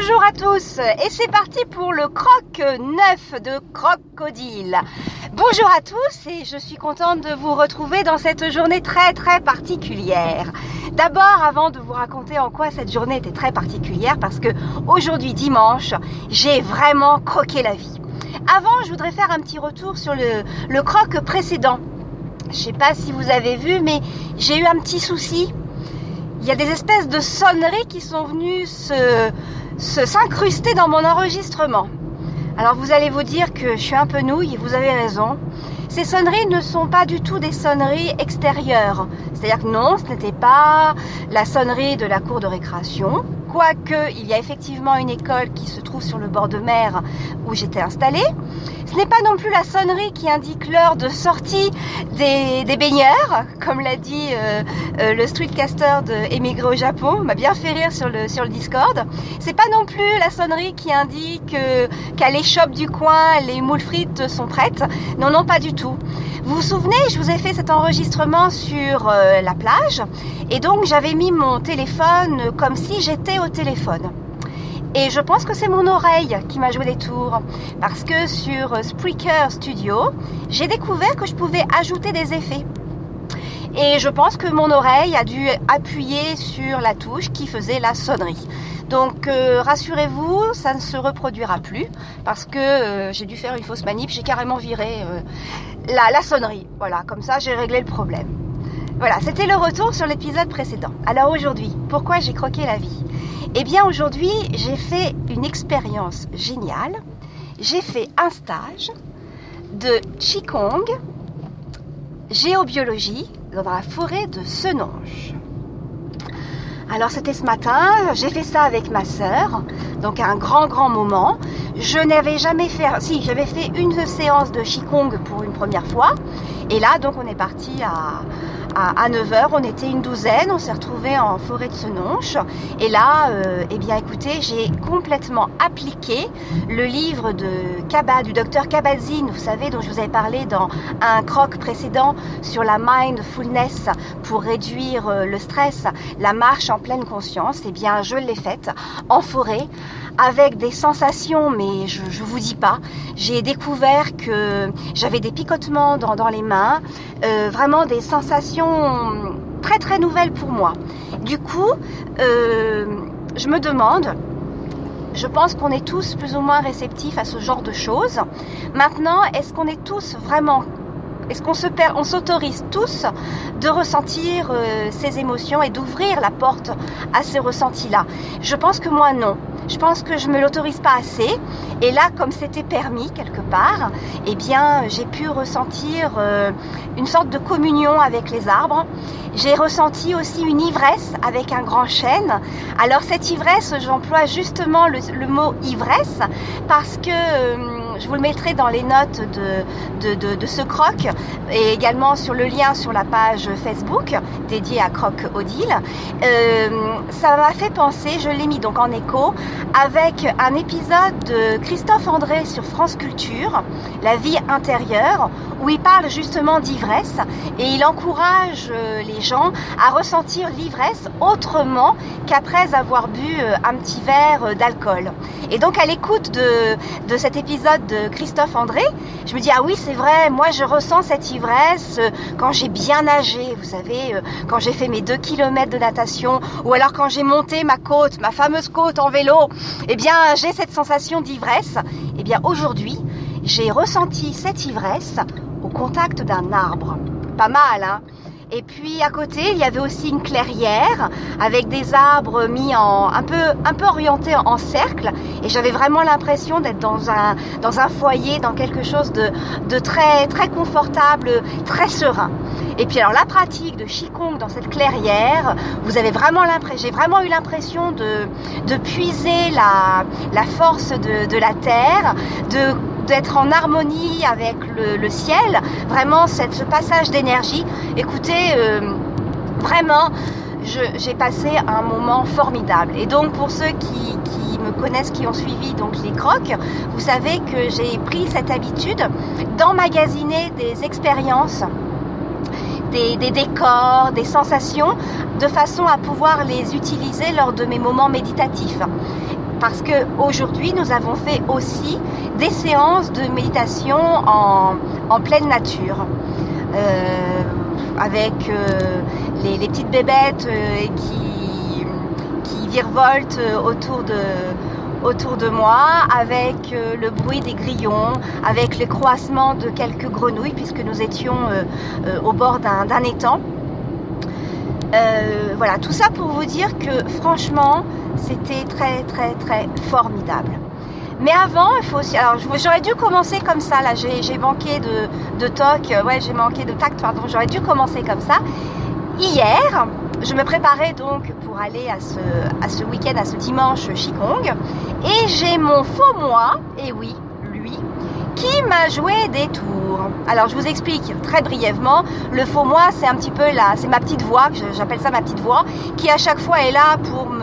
Bonjour à tous et c'est parti pour le croc neuf de Crocodile. Bonjour à tous et je suis contente de vous retrouver dans cette journée très très particulière. D'abord, avant de vous raconter en quoi cette journée était très particulière, parce que aujourd'hui dimanche, j'ai vraiment croqué la vie. Avant, je voudrais faire un petit retour sur le, le croc précédent. Je sais pas si vous avez vu, mais j'ai eu un petit souci il y a des espèces de sonneries qui sont venues se, s'incruster dans mon enregistrement. Alors vous allez vous dire que je suis un peu nouille vous avez raison. Ces sonneries ne sont pas du tout des sonneries extérieures. C'est-à-dire que non, ce n'était pas la sonnerie de la cour de récréation, quoique il y a effectivement une école qui se trouve sur le bord de mer où j'étais installée. Ce n'est pas non plus la sonnerie qui indique l'heure de sortie des, baigneurs, comme l'a dit euh, euh, le streetcaster de Émigré au Japon, m'a bien fait rire sur le, sur le Discord. C'est pas non plus la sonnerie qui indique euh, qu'à l'échoppe du coin, les moules frites sont prêtes. Non, non, pas du tout. Vous vous souvenez, je vous ai fait cet enregistrement sur la plage et donc j'avais mis mon téléphone comme si j'étais au téléphone. Et je pense que c'est mon oreille qui m'a joué des tours. Parce que sur Spreaker Studio, j'ai découvert que je pouvais ajouter des effets. Et je pense que mon oreille a dû appuyer sur la touche qui faisait la sonnerie. Donc euh, rassurez-vous, ça ne se reproduira plus parce que euh, j'ai dû faire une fausse manip, j'ai carrément viré euh, la, la sonnerie. Voilà, comme ça j'ai réglé le problème. Voilà, c'était le retour sur l'épisode précédent. Alors aujourd'hui, pourquoi j'ai croqué la vie? Eh bien aujourd'hui, j'ai fait une expérience géniale. J'ai fait un stage de Qigong, géobiologie, dans la forêt de Senonge. Alors c'était ce matin, j'ai fait ça avec ma sœur, donc un grand grand moment. Je n'avais jamais fait, si j'avais fait une séance de Qigong pour une première fois, et là donc on est parti à, à, 9h, on était une douzaine, on s'est retrouvés en forêt de Senonche. Et là, euh, eh bien écoutez, j'ai complètement appliqué le livre de Kaba, du docteur Kabazine, vous savez, dont je vous avais parlé dans un croc précédent sur la mindfulness pour réduire euh, le stress, la marche en pleine conscience. Eh bien, je l'ai faite en forêt avec des sensations, mais je, ne vous dis pas. J'ai découvert que j'avais des picotements dans, les mains, euh, vraiment des sensations très très nouvelles pour moi. Du coup, euh, je me demande, je pense qu'on est tous plus ou moins réceptifs à ce genre de choses. Maintenant, est-ce qu'on est tous vraiment est-ce qu'on se on s'autorise tous de ressentir euh, ces émotions et d'ouvrir la porte à ces ressentis-là? Je pense que moi non je pense que je me l'autorise pas assez. Et là, comme c'était permis quelque part, eh bien, j'ai pu ressentir euh, une sorte de communion avec les arbres. J'ai ressenti aussi une ivresse avec un grand chêne. Alors cette ivresse, j'emploie justement le, mot ivresse parce que euh, je vous le mettrai dans les notes de, de, ce croc et également sur le lien sur la page Facebook dédiée à Croc Odile. Euh, ça m'a fait penser, je l'ai mis donc en écho, avec un épisode de Christophe André sur France Culture, La vie intérieure, où il parle justement d'ivresse et il encourage euh, les gens à ressentir l'ivresse autrement qu'après avoir bu euh, un petit verre d'alcool. Et donc à l'écoute de, de cet épisode Christophe André, je me dis ah oui c'est vrai, moi je ressens cette ivresse euh, quand j'ai bien nagé, vous savez, euh, quand j'ai fait mes deux kilomètres de natation, ou alors quand j'ai monté ma côte, ma fameuse côte en vélo, eh bien j'ai cette sensation d'ivresse. Eh bien aujourd'hui j'ai ressenti cette ivresse au contact d'un arbre. Pas mal, hein et puis à côté, il y avait aussi une clairière avec des arbres mis en un peu un peu orientés en cercle. Et j'avais vraiment l'impression d'être dans un dans un foyer, dans quelque chose de, de très très confortable, très serein. Et puis alors la pratique de Qigong dans cette clairière, vous avez vraiment l'impression, j'ai vraiment eu l'impression de, de puiser la, la force de, de la terre, de d'être en harmonie avec le, ciel, vraiment cette, ce passage d'énergie. Écoutez, euh, vraiment, j'ai passé un moment formidable. Et donc pour ceux qui, me connaissent, qui ont suivi donc les crocs, vous savez que j'ai pris cette habitude d'emmagasiner des expériences. Des, décors, des sensations, de façon à pouvoir les utiliser lors de mes moments méditatifs. parce que aujourd'hui nous avons fait aussi des séances de méditation en, pleine nature. Euh, avec euh, les, petites bébêtes euh, qui, qui virevoltent autour de, moi, avec le bruit des grillons, avec le croissement de quelques grenouilles, puisque nous étions au bord d'un étang. Voilà, tout ça pour vous dire que franchement, c'était très très très formidable. Mais avant, il faut aussi. Alors, j'aurais dû commencer comme ça. Là, j'ai manqué de, de toc. Ouais, j'ai manqué de tact. Pardon. J'aurais dû commencer comme ça. Hier, je me préparais donc pour aller à ce, à ce week-end, à ce dimanche Qigong. Et j'ai mon faux moi, et oui, lui, qui m'a joué des tours. Alors je vous explique très brièvement. Le faux moi, c'est un petit peu là, c'est ma petite voix, j'appelle ça ma petite voix, qui à chaque fois est là pour me,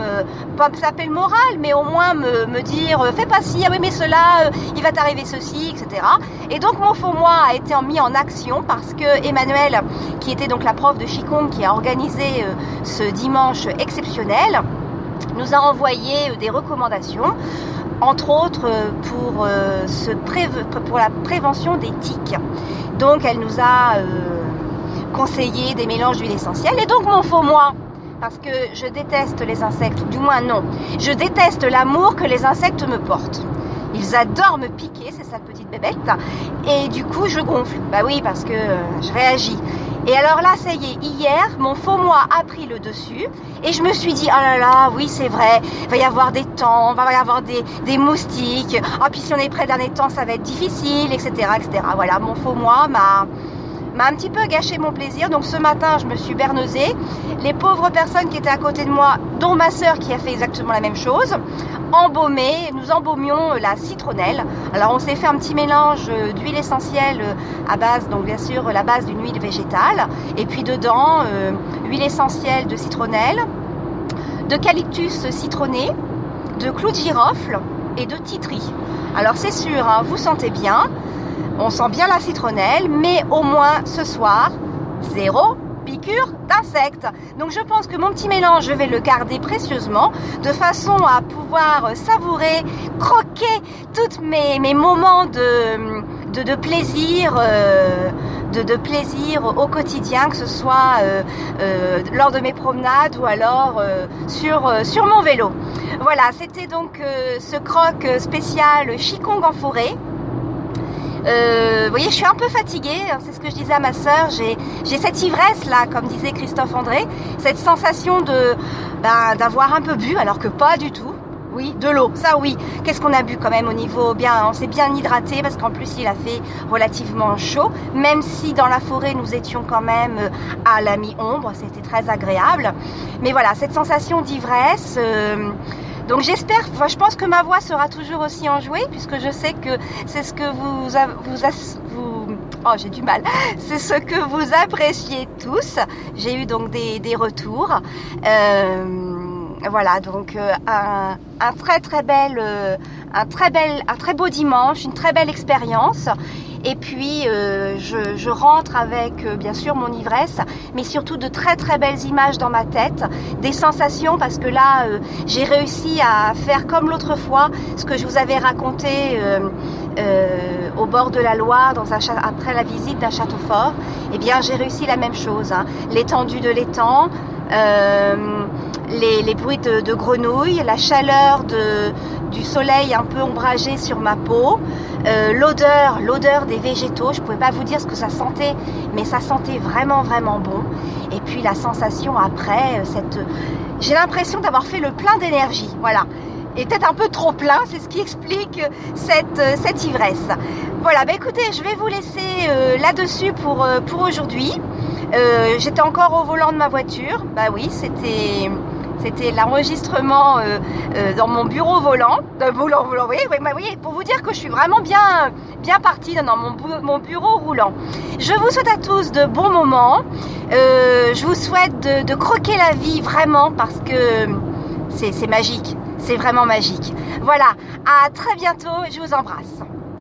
pas me le moral, mais au moins me, me dire euh, fais pas ci, ah oui mais cela, euh, il va t'arriver ceci, etc. Et donc mon faux moi a été mis en action parce que Emmanuel, qui était donc la prof de Qigong, qui a organisé euh, ce dimanche exceptionnel, nous a envoyé des recommandations entre autres euh, pour, euh, pour la prévention des tiques. Donc elle nous a euh, conseillé des mélanges d'huile essentielle. Et donc mon faux moi, parce que je déteste les insectes, du moins non, je déteste l'amour que les insectes me portent. Ils adorent me piquer, c'est sa petite bébête. Et du coup, je gonfle. Bah oui, parce que je réagis. Et alors là, ça y est, hier, mon faux moi a pris le dessus. Et je me suis dit, oh là là, oui, c'est vrai, il va y avoir des temps, il va y avoir des, moustiques. Ah, puis si on est près d'un étang, ça va être difficile, etc., etc. Voilà, mon faux moi m'a m'a un petit peu gâché mon plaisir. Donc ce matin, je me suis berneusée. Les pauvres personnes qui étaient à côté de moi, dont ma sœur qui a fait exactement la même chose, embaumé, nous embaumions la citronnelle. Alors on s'est fait un petit mélange d'huile essentielle à base, donc bien sûr la base d'une huile végétale, et puis dedans euh, huile essentielle de citronnelle, d'eucalyptus citronné, de clou de girofle et de titri. Alors c'est sûr, hein, vous sentez bien, on sent bien la citronnelle, mais au moins ce soir, zéro piqûre d'insectes. Donc je pense que mon petit mélange, je vais le garder précieusement de façon à pouvoir savourer, croquer tous mes, moments de, de, plaisir. Euh, de, plaisir au quotidien, que ce soit euh, euh, lors de mes promenades ou alors sur, mon vélo. Voilà, c'était donc ce croc spécial Chicong en forêt. Euh, vous voyez, je suis un peu fatiguée, c'est ce que je disais à ma sœur, j'ai cette ivresse là, comme disait Christophe André, cette sensation ben, d'avoir un peu bu, alors que pas du tout. Oui, de l'eau, ça oui. Qu'est-ce qu'on a bu quand même au niveau bien On s'est bien hydraté parce qu'en plus il a fait relativement chaud, même si dans la forêt nous étions quand même euh, à la mi-ombre, c'était très agréable. Mais voilà, cette sensation d'ivresse. Euh, donc j'espère, je pense que ma voix sera toujours aussi enjouée puisque je sais que c'est ce que vous, vous, oh j'ai du mal, c'est ce que vous appréciez tous. J'ai eu donc des, retours. Euh, voilà, donc euh, un, très très bel, euh, un très bel, un très beau dimanche, une très belle expérience. Et puis euh, je, rentre avec euh, bien sûr mon ivresse, mais surtout de très très belles images dans ma tête, des sensations parce que là euh, j'ai réussi à faire comme l'autre fois ce que je vous avais raconté au bord de la Loire dans un, après la visite d'un château fort. Eh bien j'ai réussi la même chose, hein. l'étendue de l'étang. Les, bruits de, de, grenouilles, la chaleur de, du soleil un peu ombragé sur ma peau, euh, l'odeur, l'odeur des végétaux, je ne pouvais pas vous dire ce que ça sentait, mais ça sentait vraiment vraiment bon. Et puis la sensation après, euh, cette, j'ai l'impression d'avoir fait le plein d'énergie, voilà. Et peut-être un peu trop plein, c'est ce qui explique cette, euh, cette ivresse. Voilà, bah écoutez, je vais vous laisser là-dessus pour, pour aujourd'hui. J'étais encore au volant de ma voiture, bah oui, c'était c'était l'enregistrement euh, euh, dans mon bureau volant. Euh, vous voyez, pour vous dire que je suis vraiment bien, bien partie dans mon, bureau roulant. Je vous souhaite à tous de bons moments. je vous souhaite de, de, croquer la vie vraiment parce que c'est magique. C'est vraiment magique. Voilà, à très bientôt. Je vous embrasse.